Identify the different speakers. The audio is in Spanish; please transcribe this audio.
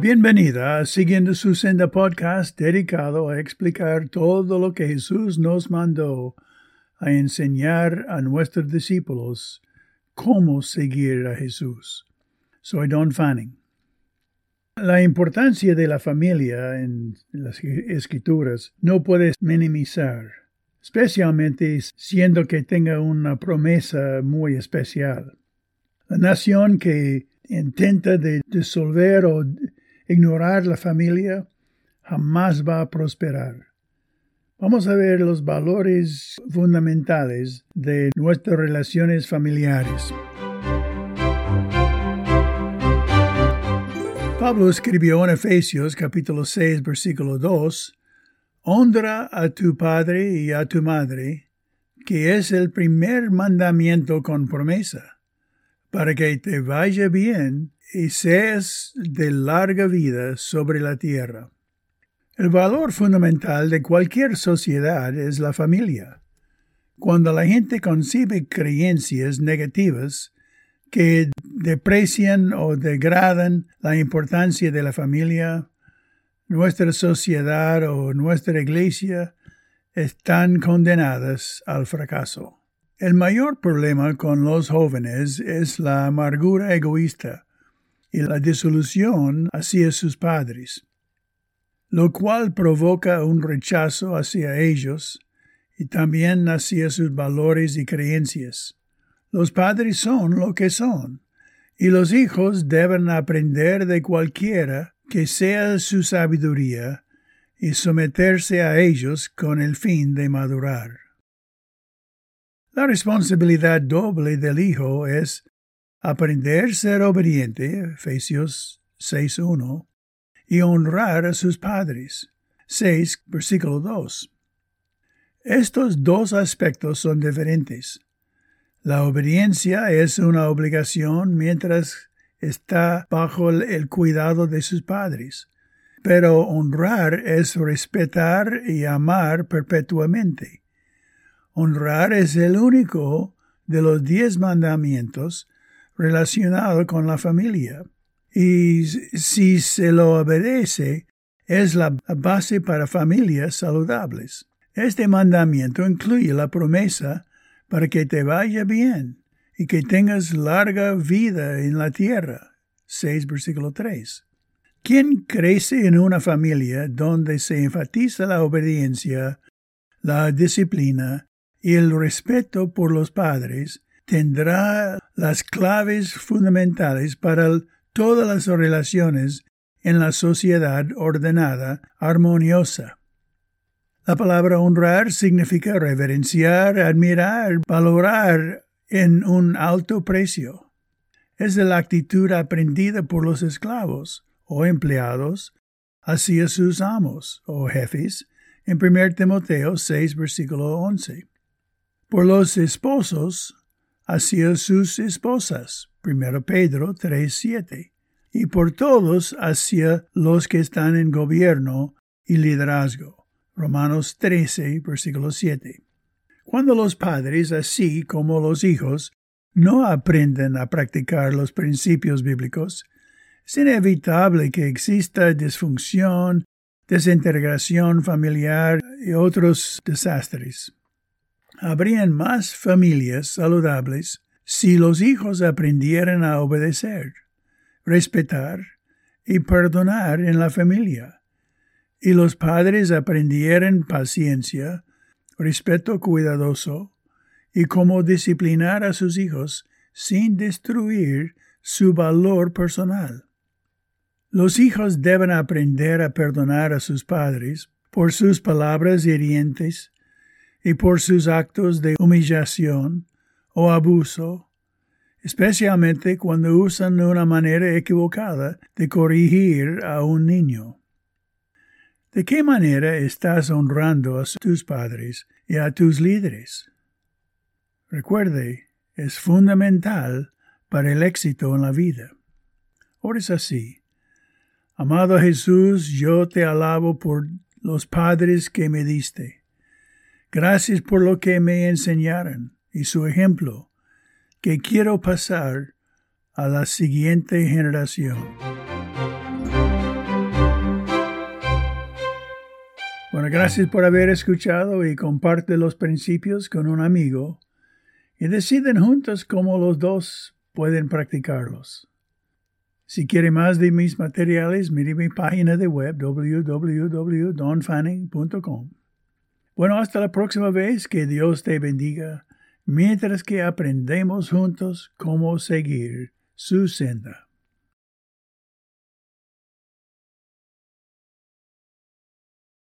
Speaker 1: Bienvenida Siguiendo su Senda podcast dedicado a explicar todo lo que Jesús nos mandó a enseñar a nuestros discípulos cómo seguir a Jesús. Soy Don Fanning. La importancia de la familia en las escrituras no puedes minimizar, especialmente siendo que tenga una promesa muy especial. La nación que intenta de disolver o ignorar la familia jamás va a prosperar. Vamos a ver los valores fundamentales de nuestras relaciones familiares. Pablo escribió en Efesios capítulo 6 versículo 2, Honra a tu padre y a tu madre, que es el primer mandamiento con promesa para que te vaya bien y seas de larga vida sobre la tierra. El valor fundamental de cualquier sociedad es la familia. Cuando la gente concibe creencias negativas que deprecian o degradan la importancia de la familia, nuestra sociedad o nuestra iglesia están condenadas al fracaso. El mayor problema con los jóvenes es la amargura egoísta y la disolución hacia sus padres, lo cual provoca un rechazo hacia ellos y también hacia sus valores y creencias. Los padres son lo que son, y los hijos deben aprender de cualquiera que sea su sabiduría y someterse a ellos con el fin de madurar. La responsabilidad doble del Hijo es aprender a ser obediente, Efesios 6.1, y honrar a sus padres, 6, versículo 2. Estos dos aspectos son diferentes. La obediencia es una obligación mientras está bajo el cuidado de sus padres, pero honrar es respetar y amar perpetuamente. Honrar es el único de los diez mandamientos relacionado con la familia. Y si se lo obedece, es la base para familias saludables. Este mandamiento incluye la promesa para que te vaya bien y que tengas larga vida en la tierra. 6 versículo 3. ¿Quién crece en una familia donde se enfatiza la obediencia, la disciplina y el respeto por los padres tendrá las claves fundamentales para todas las relaciones en la sociedad ordenada, armoniosa. La palabra honrar significa reverenciar, admirar, valorar en un alto precio. Es la actitud aprendida por los esclavos o empleados hacia sus amos o jefes en 1 Timoteo 6, versículo 11 por los esposos hacia sus esposas, 1 Pedro 3.7, y por todos hacia los que están en gobierno y liderazgo, Romanos 13, versículo 7. Cuando los padres, así como los hijos, no aprenden a practicar los principios bíblicos, es inevitable que exista disfunción, desintegración familiar y otros desastres. Habrían más familias saludables si los hijos aprendieran a obedecer, respetar y perdonar en la familia, y los padres aprendieran paciencia, respeto cuidadoso y cómo disciplinar a sus hijos sin destruir su valor personal. Los hijos deben aprender a perdonar a sus padres por sus palabras hirientes y por sus actos de humillación o abuso, especialmente cuando usan una manera equivocada de corregir a un niño. ¿De qué manera estás honrando a tus padres y a tus líderes? Recuerde, es fundamental para el éxito en la vida. Ahora es así. Amado Jesús, yo te alabo por los padres que me diste Gracias por lo que me enseñaron y su ejemplo, que quiero pasar a la siguiente generación. Bueno, gracias por haber escuchado y comparte los principios con un amigo y deciden juntos cómo los dos pueden practicarlos. Si quiere más de mis materiales, mire mi página de web www.donfanning.com. Bueno, hasta la próxima vez, que Dios te bendiga, mientras que aprendemos juntos cómo seguir su senda.